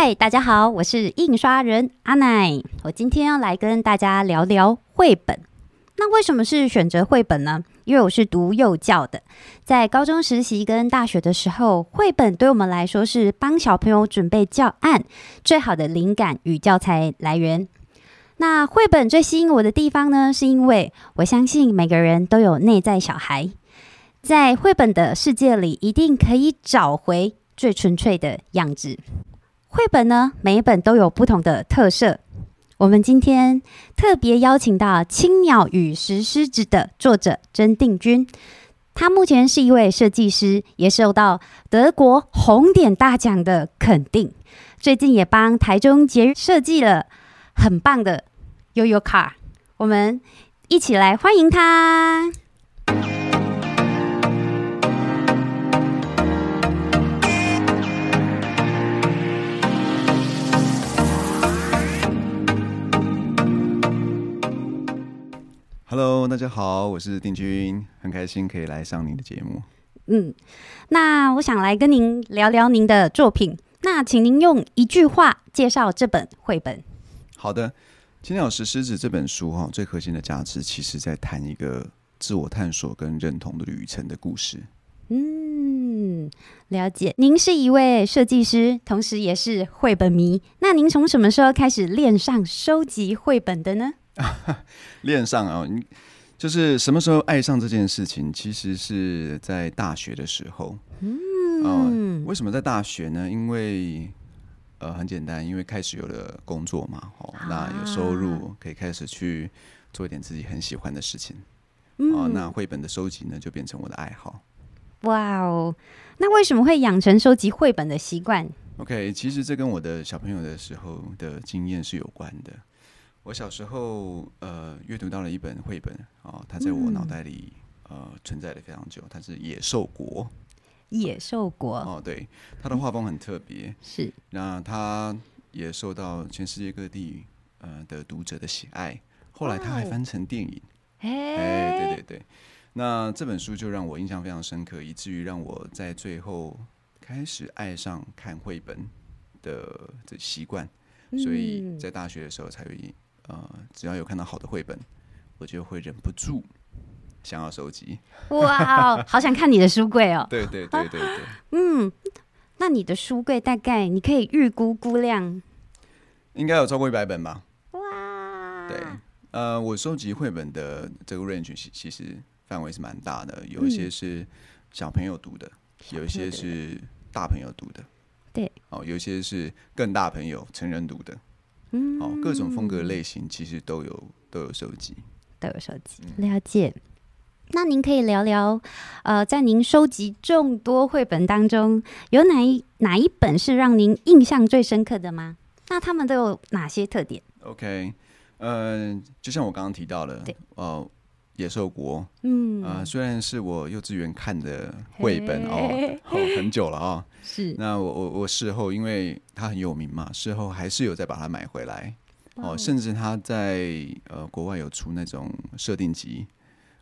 嗨，大家好，我是印刷人阿奶。我今天要来跟大家聊聊绘本。那为什么是选择绘本呢？因为我是读幼教的，在高中实习跟大学的时候，绘本对我们来说是帮小朋友准备教案最好的灵感与教材来源。那绘本最吸引我的地方呢，是因为我相信每个人都有内在小孩，在绘本的世界里，一定可以找回最纯粹的样子。绘本呢，每一本都有不同的特色。我们今天特别邀请到《青鸟与石狮子》的作者曾定军，他目前是一位设计师，也受到德国红点大奖的肯定。最近也帮台中捷设计了很棒的悠悠卡，我们一起来欢迎他。Hello，大家好，我是丁军，很开心可以来上您的节目。嗯，那我想来跟您聊聊您的作品。那请您用一句话介绍这本绘本。好的，《青鸟石狮子》这本书哈，最核心的价值其实在谈一个自我探索跟认同的旅程的故事。嗯，了解。您是一位设计师，同时也是绘本迷。那您从什么时候开始恋上收集绘本的呢？恋上啊，你就是什么时候爱上这件事情？其实是在大学的时候。嗯，为什么在大学呢？因为呃，很简单，因为开始有了工作嘛，哦，那有收入，可以开始去做一点自己很喜欢的事情。哦，那绘本的收集呢，就变成我的爱好。哇哦，那为什么会养成收集绘本的习惯？OK，其实这跟我的小朋友的时候的经验是有关的。我小时候，呃，阅读到了一本绘本啊，它在我脑袋里呃存在了非常久。它是《野兽国》，野兽国哦，对，它的画风很特别，是。那它也受到全世界各地呃的读者的喜爱。后来它还翻成电影，哎，对对对。那这本书就让我印象非常深刻，以至于让我在最后开始爱上看绘本的的习惯。所以在大学的时候才会。呃，只要有看到好的绘本，我就会忍不住想要收集。哇，好想看你的书柜哦！对对对对对。嗯，那你的书柜大概你可以预估估量，应该有超过一百本吧？哇！对，呃，我收集绘本的这个 range 其其实范围是蛮大的，有一些是小朋友读的，有一些是大朋友读的，对，哦，有一些是更大朋友成人读的。嗯，哦，各种风格类型其实都有都有收集，都有收集，了解。那您可以聊聊，呃，在您收集众多绘本当中，有哪一哪一本是让您印象最深刻的吗？那他们都有哪些特点？OK，嗯，就像我刚刚提到的，哦。野兽国，嗯啊，虽然是我幼稚园看的绘本哦，哦，很久了啊。是，那我我我事后，因为它很有名嘛，事后还是有再把它买回来。哦，甚至他在呃国外有出那种设定集。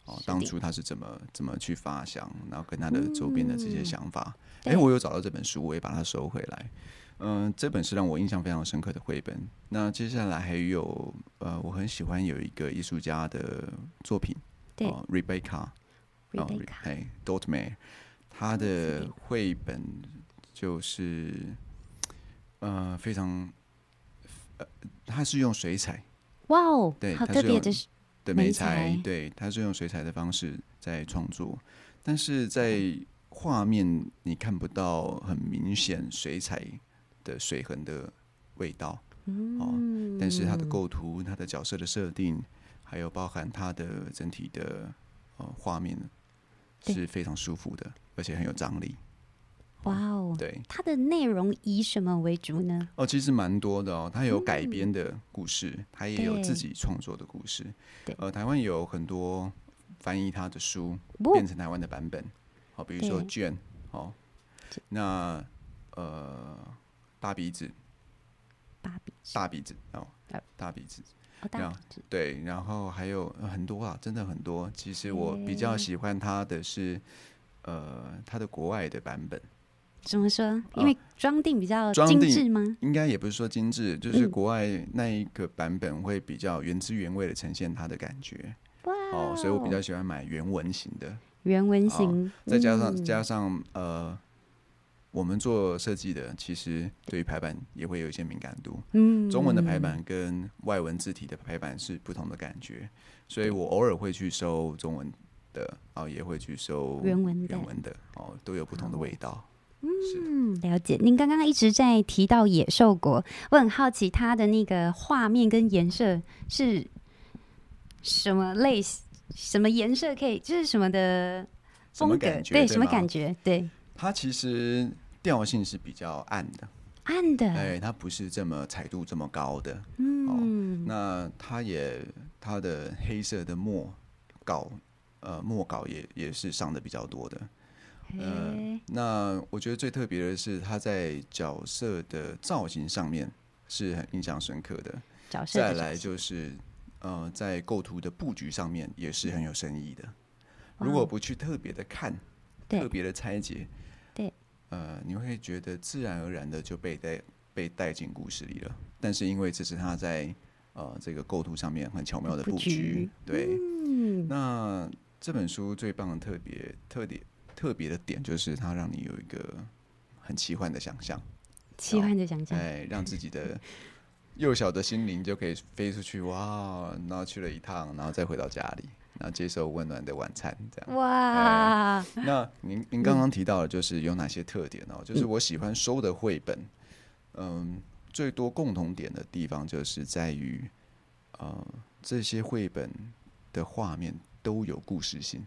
哦，当初他是怎么怎么去发想，然后跟他的周边的这些想法。哎，我有找到这本书，我也把它收回来。嗯，这本是让我印象非常深刻的绘本。那接下来还有呃，我很喜欢有一个艺术家的作品，对，Rebecca，哦，哎 d o t m a r 他的绘本就是呃非常呃，他是用水彩，哇哦，对，好特别的的美材，对，他是用水彩的方式在创作，但是在画面你看不到很明显水彩。的水痕的味道，哦，但是它的构图、它的角色的设定，还有包含它的整体的呃画面，是非常舒服的，而且很有张力。哇哦！对，它的内容以什么为主呢？哦，其实蛮多的哦，它有改编的故事，它也有自己创作的故事。对，呃，台湾有很多翻译他的书变成台湾的版本，好，比如说卷，哦，那呃。大鼻子，大鼻子，大鼻子哦，大鼻子，然后对，然后还有很多啊，真的很多。其实我比较喜欢他的是，呃，他的国外的版本，怎么说？因为装订比较精致吗？应该也不是说精致，就是国外那一个版本会比较原汁原味的呈现它的感觉。哇！哦，所以我比较喜欢买原文型的。原文型，再加上加上呃，我们做设计的，其实对于排版也会有一些敏感度。嗯，中文的排版跟外文字体的排版是不同的感觉，所以我偶尔会去收中文的，哦，也会去收原文原文的，哦，都有不同的味道。嗯，了解。您刚刚一直在提到野兽国，我很好奇它的那个画面跟颜色是什么类型？什么颜色可以？就是什么的风格？对，什么感觉？对，它其实调性是比较暗的，暗的。哎，它不是这么彩度这么高的。嗯，那它也它的黑色的墨稿，呃，墨稿也也是上的比较多的。呃，那我觉得最特别的是，它在角色的造型上面是很印象深刻的。角色再来就是。呃，在构图的布局上面也是很有深意的。如果不去特别的看，特别的拆解，对，呃，你会觉得自然而然的就被带被带进故事里了。但是因为这是他在呃这个构图上面很巧妙的布局，对。那这本书最棒的特别特点特别的点就是它让你有一个很奇幻的想象，奇幻的想象，哎，让自己的。幼小的心灵就可以飞出去，哇！然后去了一趟，然后再回到家里，然后接受温暖的晚餐，这样。哇！那您您刚刚提到的，就是有哪些特点哦？就是我喜欢收的绘本，嗯，最多共同点的地方就是在于，呃，这些绘本的画面都有故事性，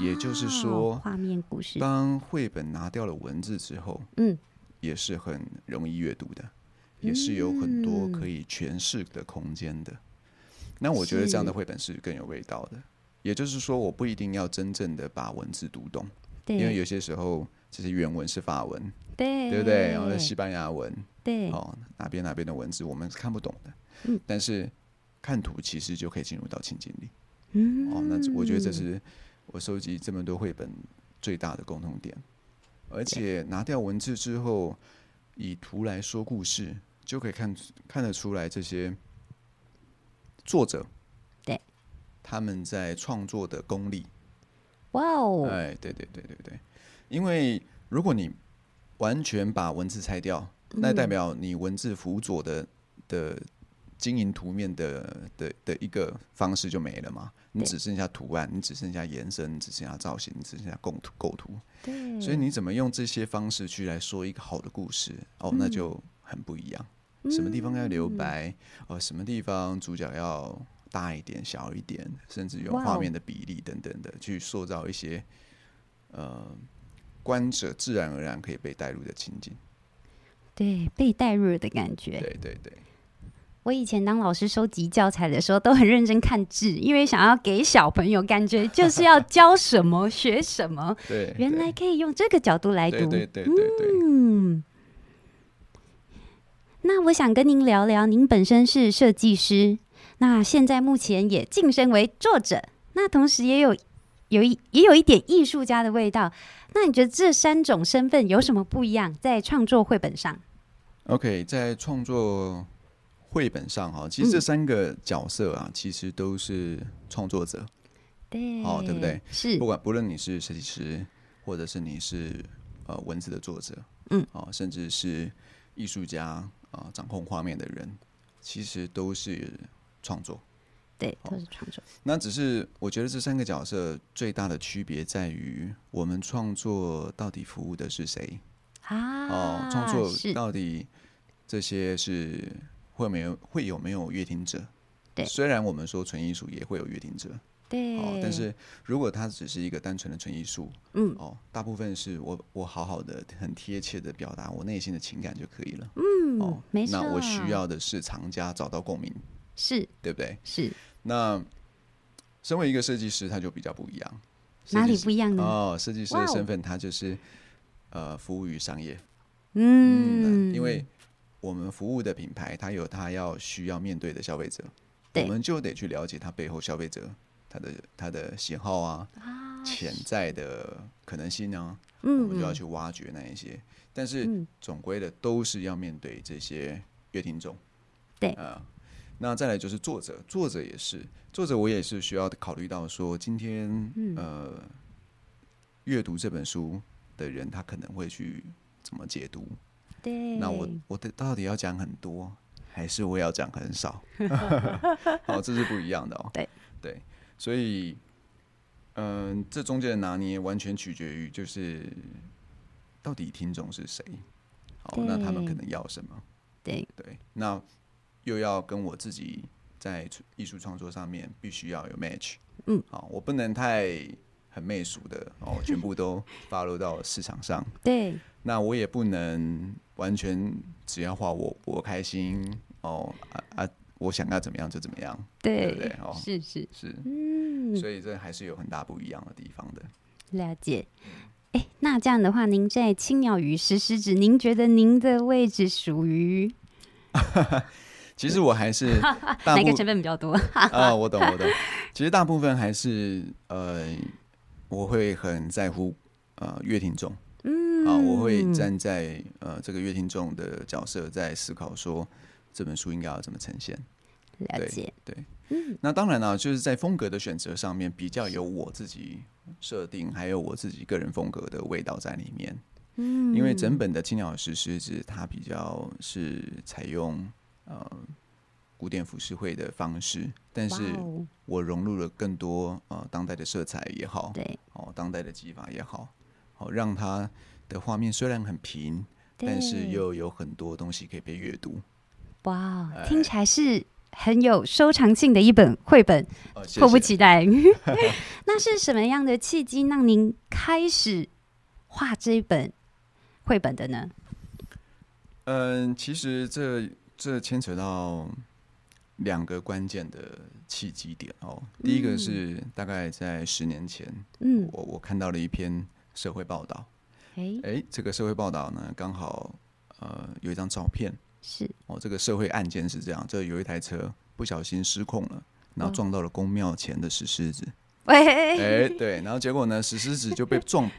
也就是说，画面故事。当绘本拿掉了文字之后，嗯，也是很容易阅读的。也是有很多可以诠释的空间的。那我觉得这样的绘本是更有味道的。也就是说，我不一定要真正的把文字读懂，因为有些时候其实原文是法文，对对不对？然后西班牙文，对哦，哪边哪边的文字我们是看不懂的。嗯，但是看图其实就可以进入到情境里。嗯，哦，那我觉得这是我收集这么多绘本最大的共同点。而且拿掉文字之后，以图来说故事。就可以看看得出来，这些作者对他们在创作的功力。哇哦！哎，对对对对对，因为如果你完全把文字拆掉，那代表你文字辅佐的的经营图面的的的一个方式就没了嘛？你只剩下图案，你只剩下延伸，只剩下造型，你只剩下构图构图。对，所以你怎么用这些方式去来说一个好的故事？哦，那就。很不一样，什么地方要留白？哦，什么地方主角要大一点、小一点，甚至用画面的比例等等的，去塑造一些呃观者自然而然可以被带入的情景。对，被带入的感觉。对对对。我以前当老师收集教材的时候，都很认真看字，因为想要给小朋友感觉就是要教什么学什么。对，原来可以用这个角度来读。对对对对对。嗯。那我想跟您聊聊，您本身是设计师，那现在目前也晋升为作者，那同时也有有一也有一点艺术家的味道。那你觉得这三种身份有什么不一样？在创作绘本上？OK，在创作绘本上哈，其实这三个角色啊，其实都是创作者，对，哦，对不对？是，不管不论你是设计师，或者是你是呃文字的作者，嗯，哦，甚至是艺术家。啊，掌控画面的人其实都是创作，对，都是创作。那只是我觉得这三个角色最大的区别在于，我们创作到底服务的是谁啊？哦，创作到底这些是会没有会有没有乐听者？对，虽然我们说纯艺术也会有乐听者。对，哦，但是如果它只是一个单纯的纯艺术，嗯，哦，大部分是我我好好的很贴切的表达我内心的情感就可以了，嗯，哦，没错，那我需要的是藏家找到共鸣，是对不对？是。那身为一个设计师，他就比较不一样，哪里不一样呢？哦，设计师的身份，他就是呃，服务于商业，嗯，因为我们服务的品牌，它有它要需要面对的消费者，我们就得去了解它背后消费者。他的他的喜好啊，潜在的可能性啊，嗯，我们就要去挖掘那一些。但是总归的都是要面对这些乐听众，对啊。那再来就是作者，作者也是作者，我也是需要考虑到说，今天呃，阅读这本书的人，他可能会去怎么解读？对，那我我的到底要讲很多，还是我要讲很少？好，这是不一样的哦。对对，所以嗯，这中间的拿捏完全取决于就是到底听众是谁。好，那他们可能要什么？对对，那。又要跟我自己在艺术创作上面必须要有 match，嗯，好，我不能太很媚俗的哦，全部都 发落到市场上，对，那我也不能完全只要画我我开心哦啊啊，我想要怎么样就怎么样，对不对？哦，是是是，嗯，所以这还是有很大不一样的地方的。了解，哎，那这样的话，您在青鸟与石狮子，您觉得您的位置属于？其实我还是 哪个成分比较多 啊？我懂，我懂。其实大部分还是呃，我会很在乎呃乐听众，嗯啊，我会站在呃这个乐听众的角色在思考说这本书应该要怎么呈现。了解，对，嗯。那当然了，就是在风格的选择上面比较有我自己设定，还有我自己个人风格的味道在里面。嗯，因为整本的《青鸟石狮子》它比较是采用。呃，古典浮世绘的方式，但是我融入了更多呃当代的色彩也好，对，哦，当代的技法也好，好让它的画面虽然很平，但是又有很多东西可以被阅读。哇，听起来是很有收藏性的一本绘本，迫不及待。那是什么样的契机让您开始画这一本绘本的呢？嗯，其实这。这牵扯到两个关键的契机点哦。第一个是大概在十年前，嗯，我我看到了一篇社会报道，哎哎，这个社会报道呢，刚好呃有一张照片，是哦，这个社会案件是这样，这有一台车不小心失控了，然后撞到了公庙前的石狮子，喂，哎对，然后结果呢，石狮子就被 撞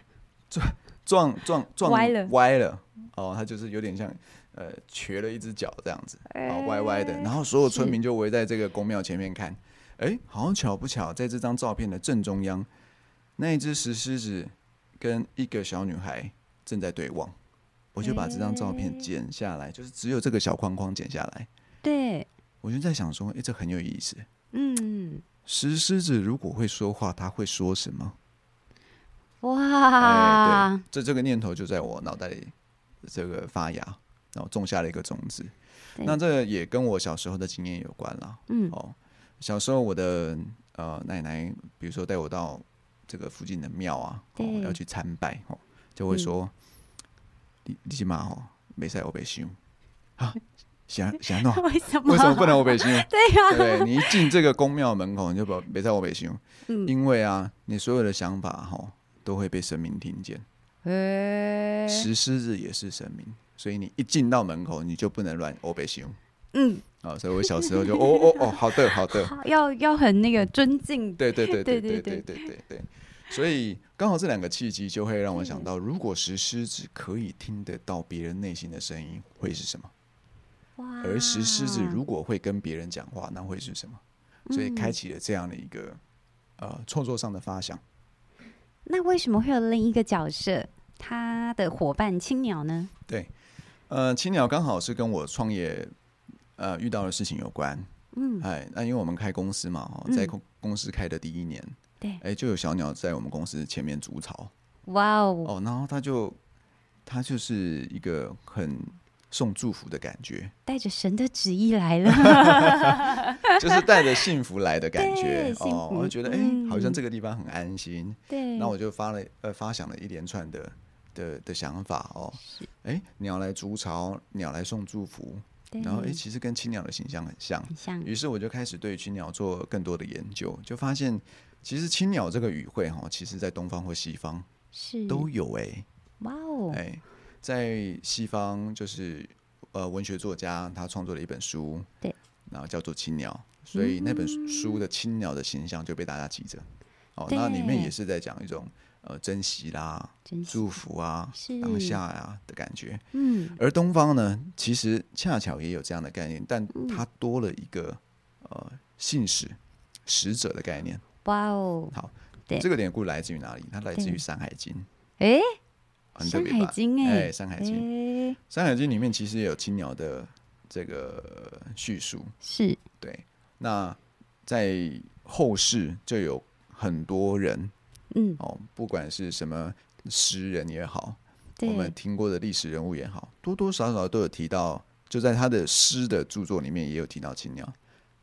撞撞撞撞歪了，歪了，哦，它就是有点像。呃，瘸了一只脚这样子，啊，歪歪的。然后所有村民就围在这个公庙前面看。哎，好巧不巧，在这张照片的正中央，那一只石狮子跟一个小女孩正在对望。我就把这张照片剪下来，就是只有这个小框框剪下来。对，我就在想说，哎，这很有意思。嗯，石狮子如果会说话，他会说什么？哇！这这个念头就在我脑袋里这个发芽。然后种下了一个种子，那这也跟我小时候的经验有关了。嗯，哦，小时候我的呃奶奶，比如说带我到这个附近的庙啊，哦要去参拜，哦就会说，你你起码吼没赛我被修啊，想 想弄为什么为什么不能我被修？对呀，对你一进这个宫庙门口，你就把没赛我被修，因为啊，你所有的想法吼都会被神明听见。石狮子也是神明。所以你一进到门口，你就不能乱欧北行。嗯，啊，所以我小时候就哦哦哦，好的好的，要要很那个尊敬。对对对对对对对对对。所以刚好这两个契机，就会让我想到，如果石狮子可以听得到别人内心的声音，会是什么？哇！而石狮子如果会跟别人讲话，那会是什么？所以开启了这样的一个呃创作上的发想。那为什么会有另一个角色，他的伙伴青鸟呢？对。呃，青鸟刚好是跟我创业呃遇到的事情有关，嗯，哎，那因为我们开公司嘛，在公公司开的第一年，对，哎，就有小鸟在我们公司前面筑巢，哇哦，哦，然后它就它就是一个很送祝福的感觉，带着神的旨意来了，就是带着幸福来的感觉，哦，我就觉得哎，好像这个地方很安心，对，那我就发了呃发想了一连串的。的的想法哦，哎，鸟来筑巢，鸟来送祝福，然后哎，其实跟青鸟的形象很像，很像。于是我就开始对青鸟做更多的研究，就发现其实青鸟这个语汇哈，其实在东方或西方是。都有哎，哇哦，哎，在西方就是呃文学作家他创作了一本书，对，然后叫做青鸟，所以那本书的青鸟的形象就被大家记着，哦，那里面也是在讲一种。呃珍惜啦、祝福啊、当下呀的感觉。嗯，而东方呢，其实恰巧也有这样的概念，但它多了一个呃信使、使者的概念。哇哦，好，这个典故来自于哪里？它来自于《山海经》。哎，很特别吧？哎，《山海经》《山海经》里面其实也有青鸟的这个叙述。是，对。那在后世就有很多人。嗯哦，不管是什么诗人也好，我们听过的历史人物也好，多多少少都有提到，就在他的诗的著作里面也有提到青鸟。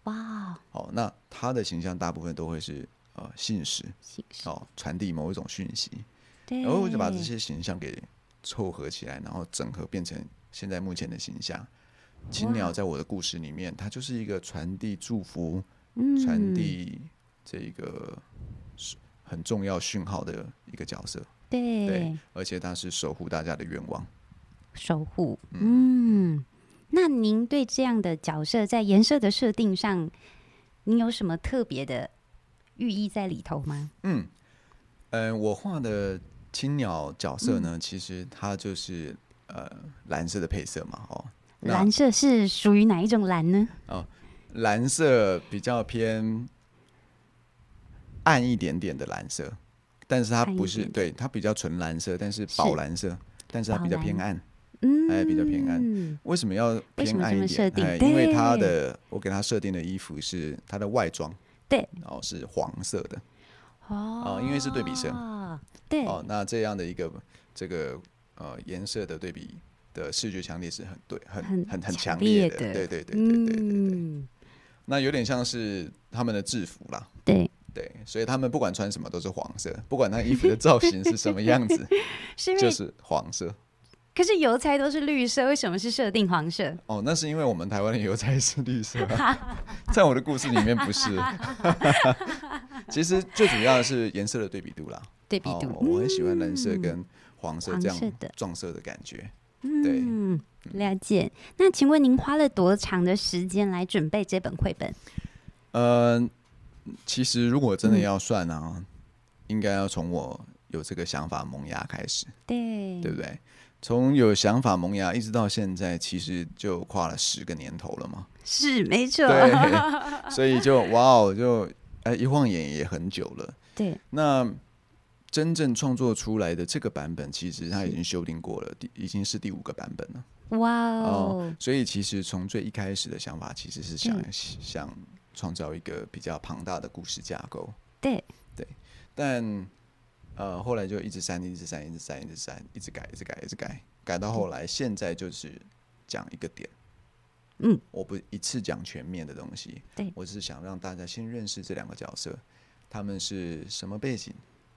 哇，好，那他的形象大部分都会是呃信使，哦，传递某一种讯息。对，然后我就把这些形象给凑合起来，然后整合变成现在目前的形象。青鸟在我的故事里面，它就是一个传递祝福、传递这个。很重要讯号的一个角色，对，而且它是守护大家的愿望，守护。嗯，那您对这样的角色在颜色的设定上，您有什么特别的寓意在里头吗？嗯，呃，我画的青鸟角色呢，其实它就是呃蓝色的配色嘛，哦，蓝色是属于哪一种蓝呢？哦，蓝色比较偏。暗一点点的蓝色，但是它不是对它比较纯蓝色，但是宝蓝色，但是它比较偏暗，嗯，哎，比较偏暗。为什么要偏暗一点？哎，因为他的我给他设定的衣服是他的外装，对，然后是黄色的，哦，因为是对比色，对，哦，那这样的一个这个呃颜色的对比的视觉强烈是很对，很很很强烈的，对对对对对对对，那有点像是他们的制服啦，对。对，所以他们不管穿什么都是黄色，不管他衣服的造型是什么样子，就是黄色。可是邮差都是绿色，为什么是设定黄色？哦，那是因为我们台湾的邮差是绿色，在我的故事里面不是。其实最主要的是颜色的对比度啦，对比度。我很喜欢蓝色跟黄色这样撞色的感觉。嗯，了解。那请问您花了多长的时间来准备这本绘本？嗯。其实，如果真的要算呢，应该要从我有这个想法萌芽开始，对对不对？从有想法萌芽一直到现在，其实就跨了十个年头了嘛。是没错，对，所以就哇哦，就哎一晃眼也很久了。对，那真正创作出来的这个版本，其实它已经修订过了，第已经是第五个版本了。哇哦，所以其实从最一开始的想法，其实是想想。创造一个比较庞大的故事架构，对对，但呃后来就一直删，一直删，一直删，一直删，一直改，一直改，一直改，改到后来，现在就是讲一个点，嗯，我不一次讲全面的东西，对我只是想让大家先认识这两个角色，他们是什么背景，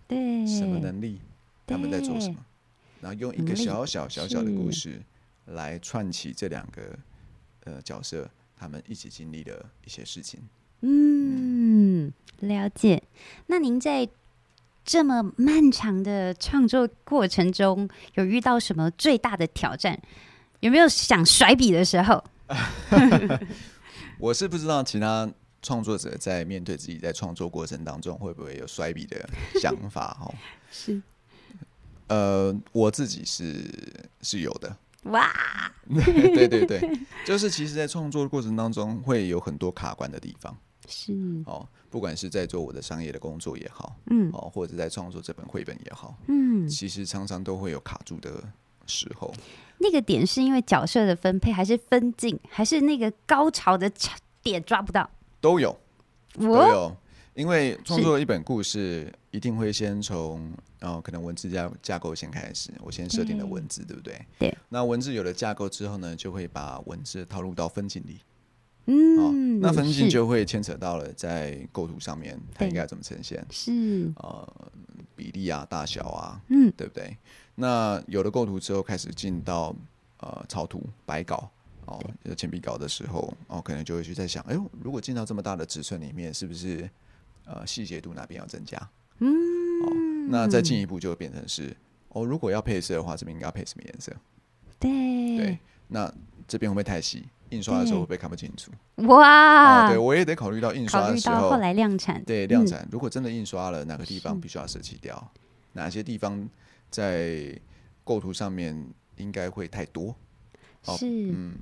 对，什么能力，他们在做什么，然后用一个小小小小的故事来串起这两个呃角色。他们一起经历的一些事情。嗯，了解。那您在这么漫长的创作过程中，有遇到什么最大的挑战？有没有想甩笔的时候？我是不知道其他创作者在面对自己在创作过程当中会不会有甩笔的想法？哦，是。呃，我自己是是有的。哇，对对对，就是其实，在创作过程当中会有很多卡关的地方，是哦，不管是在做我的商业的工作也好，嗯，哦，或者在创作这本绘本也好，嗯，其实常常都会有卡住的时候。那个点是因为角色的分配，还是分镜，还是那个高潮的点抓不到？都有，都有。因为创作一本故事，一定会先从，然后可能文字架架构先开始，我先设定的文字，对不对？对。那文字有了架构之后呢，就会把文字套入到分镜里。嗯。那分镜就会牵扯到了在构图上面，它应该怎么呈现？是。呃，比例啊，大小啊，嗯，对不对？那有了构图之后，开始进到呃草图、白稿哦，铅笔稿的时候，哦，可能就会去在想，哎呦，如果进到这么大的尺寸里面，是不是？呃，细节度哪边要增加？嗯，哦，那再进一步就变成是哦，如果要配色的话，这边应该配什么颜色？对对，那这边会不会太细？印刷的时候会不会看不清楚？哇，对我也得考虑到印刷的时候，后来量产，对量产，如果真的印刷了，哪个地方必须要舍弃掉？哪些地方在构图上面应该会太多。是，嗯，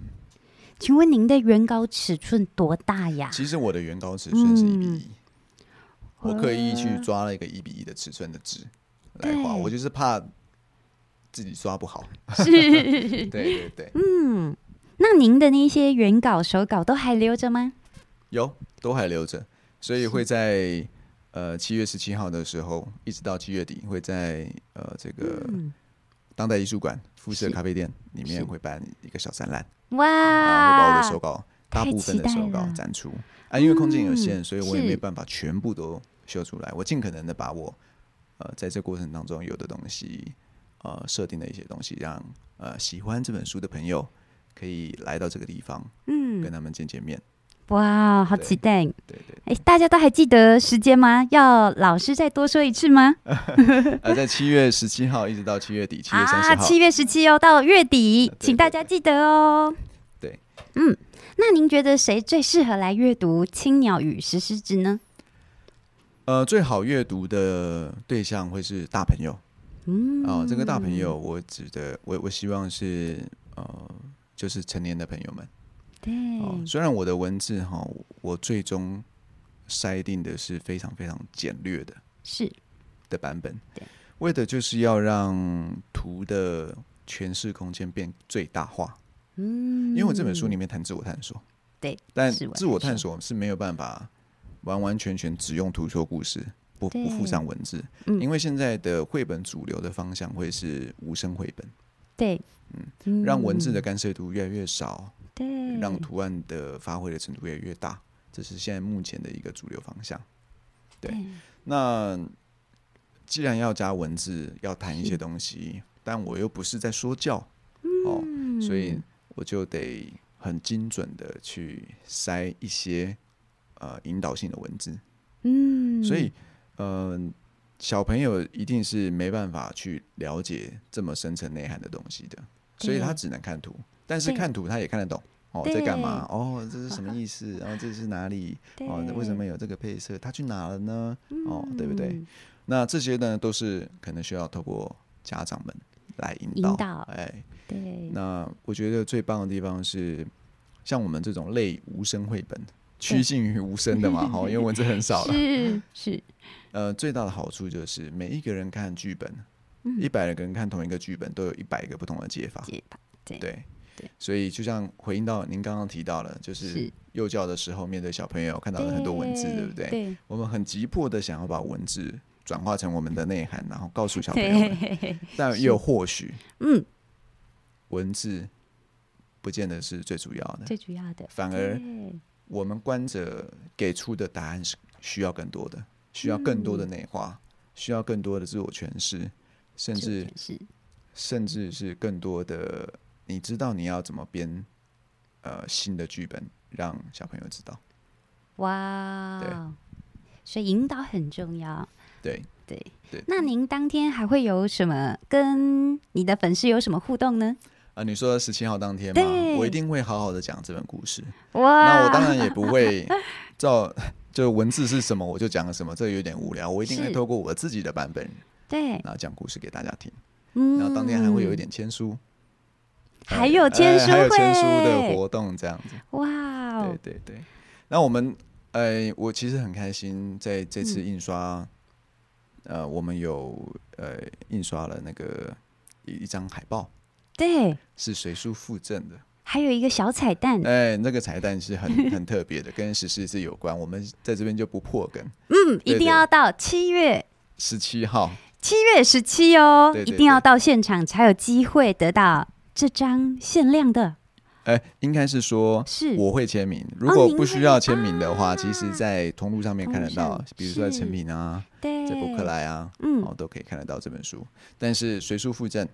请问您的原稿尺寸多大呀？其实我的原稿尺寸是一比一，我刻意去抓了一个一比一的尺寸的纸来画，我就是怕自己刷不好。是，对对对，嗯，那您的那些原稿手稿都还留着吗？有，都还留着，所以会在呃七月十七号的时候，一直到七月底，会在呃这个当代艺术馆辐射咖啡店里面会办一个小展览。哇！会把我的手稿大部分的手稿展出啊，因为空间有限，所以我也没办法全部都秀出来。我尽可能的把我呃在这过程当中有的东西呃设定的一些东西，让呃喜欢这本书的朋友可以来到这个地方，嗯，跟他们见见面。哇，好期待！对对，哎，大家都还记得时间吗？要老师再多说一次吗？呃，在七月十七号一直到七月底，七月三十号，七月十七哦，到月底，请大家记得哦。对，嗯，那您觉得谁最适合来阅读《青鸟与石狮子》呢？呃，最好阅读的对象会是大朋友。嗯，哦，这个大朋友，我指的，我我希望是呃，就是成年的朋友们。对，哦虽然我的文字哈，我最终筛定的是非常非常简略的，是的版本，为的就是要让图的诠释空间变最大化。嗯，因为我这本书里面谈自我探索，对，但自我探索是没有办法完完全全只用图说故事，不不附上文字，因为现在的绘本主流的方向会是无声绘本，对，嗯，让文字的干涉度越来越少。对，让图案的发挥的程度越来越大，这是现在目前的一个主流方向。对，那既然要加文字，要谈一些东西，但我又不是在说教哦，所以我就得很精准的去塞一些呃引导性的文字。嗯，所以嗯，小朋友一定是没办法去了解这么深层内涵的东西的，所以他只能看图。但是看图他也看得懂哦，在干嘛？哦，这是什么意思？然后这是哪里？哦，为什么有这个配色？他去哪了呢？哦，对不对？那这些呢，都是可能需要透过家长们来引导。哎，对。那我觉得最棒的地方是，像我们这种类无声绘本，趋近于无声的嘛，哈，因为文字很少了。是是。呃，最大的好处就是每一个人看剧本，一百个人看同一个剧本，都有一百个不同的解法。解法，对对。所以，就像回应到您刚刚提到了，就是幼教的时候，面对小朋友看到了很多文字，对不对？对。我们很急迫的想要把文字转化成我们的内涵，然后告诉小朋友们。但又或许，嗯，文字不见得是最主要的，最主要的，反而我们观者给出的答案是需要更多的，需要更多的内化，需要更多的自我诠释，甚至是，甚至是更多的。你知道你要怎么编呃新的剧本，让小朋友知道？哇，对，所以引导很重要。对对对。那您当天还会有什么跟你的粉丝有什么互动呢？啊，你说十七号当天吗？我一定会好好的讲这本故事。哇，那我当然也不会照就文字是什么我就讲什么，这有点无聊。我一定会透过我自己的版本，对，然后讲故事给大家听。嗯，然后当天还会有一点签书。还有签书还有，签书的活动这样子，哇！对对对，那我们，呃，我其实很开心，在这次印刷，呃，我们有呃印刷了那个一一张海报，对，是随书附赠的，还有一个小彩蛋，哎，那个彩蛋是很 很特别的，跟十四是有关，我们在这边就不破梗，嗯，一定要到七月。十七号，七月十七哦，一定要到现场才有机会得到。这张限量的，哎，应该是说，是。我会签名。如果不需要签名的话，其实，在通路上面看得到，比如说在成品啊，在博客来啊，嗯，哦，都可以看得到这本书。但是随书附赠，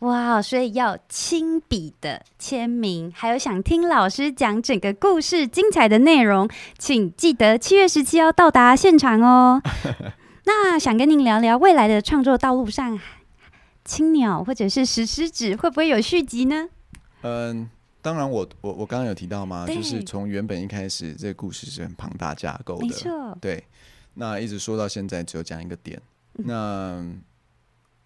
哇，所以要亲笔的签名。还有想听老师讲整个故事精彩的内容，请记得七月十七要到达现场哦。那想跟您聊聊未来的创作道路上。青鸟或者是石狮子会不会有续集呢？嗯，当然，我我我刚刚有提到吗？就是从原本一开始，这个故事是很庞大架构的，没错。对，那一直说到现在，只有讲一个点，那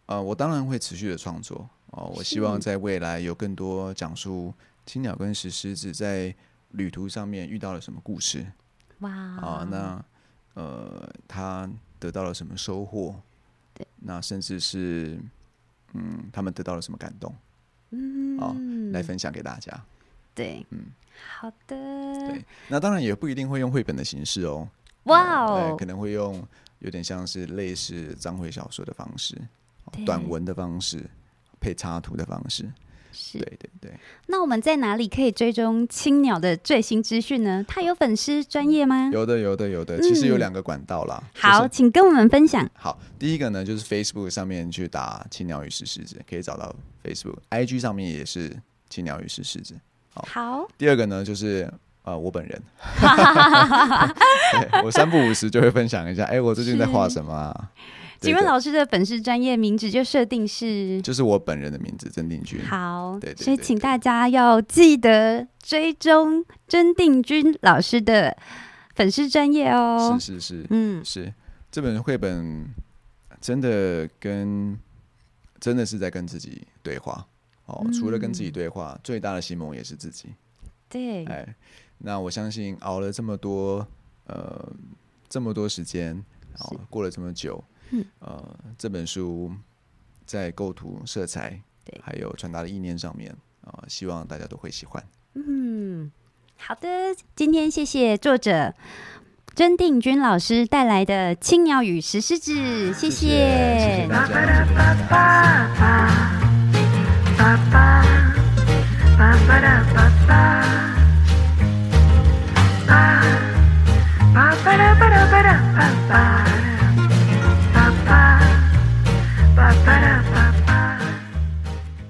呃，我当然会持续的创作哦。我希望在未来有更多讲述青鸟跟石狮子在旅途上面遇到了什么故事。哇！啊，那呃，他得到了什么收获？对，那甚至是嗯，他们得到了什么感动？嗯，好，来分享给大家。对，嗯，好的。对，那当然也不一定会用绘本的形式哦。哇哦，可能会用有点像是类似章回小说的方式，短文的方式，配插图的方式。是，对对对。那我们在哪里可以追踪青鸟的最新资讯呢？它有粉丝专业吗？有的，有的，有的。其实有两个管道啦。好，请跟我们分享。好，第一个呢，就是 Facebook 上面去打“青鸟与石狮子”，可以找到 Facebook，IG 上面也是“青鸟与石狮子”。好，第二个呢，就是呃，我本人，我三不五时就会分享一下，哎，我最近在画什么啊？请问老师的粉丝专业名字就设定是？就是我本人的名字曾定军。好，对，所以请大家要记得追踪曾定军老师的粉丝专业哦。是是是，嗯，是这本绘本真的跟真的是在跟自己对话。哦，除了跟自己对话，最大的心魔也是自己。对，哎，那我相信熬了这么多，呃，这么多时间，后，过了这么久，嗯，呃，这本书在构图、色彩，对，还有传达的意念上面，啊，希望大家都会喜欢。嗯，好的，今天谢谢作者甄定军老师带来的《青鸟与石狮子》，谢谢，谢谢大家。Ba-ba-da-ba-da-ba-da-ba-ba. Ba-ba. Ba-ba-da-ba.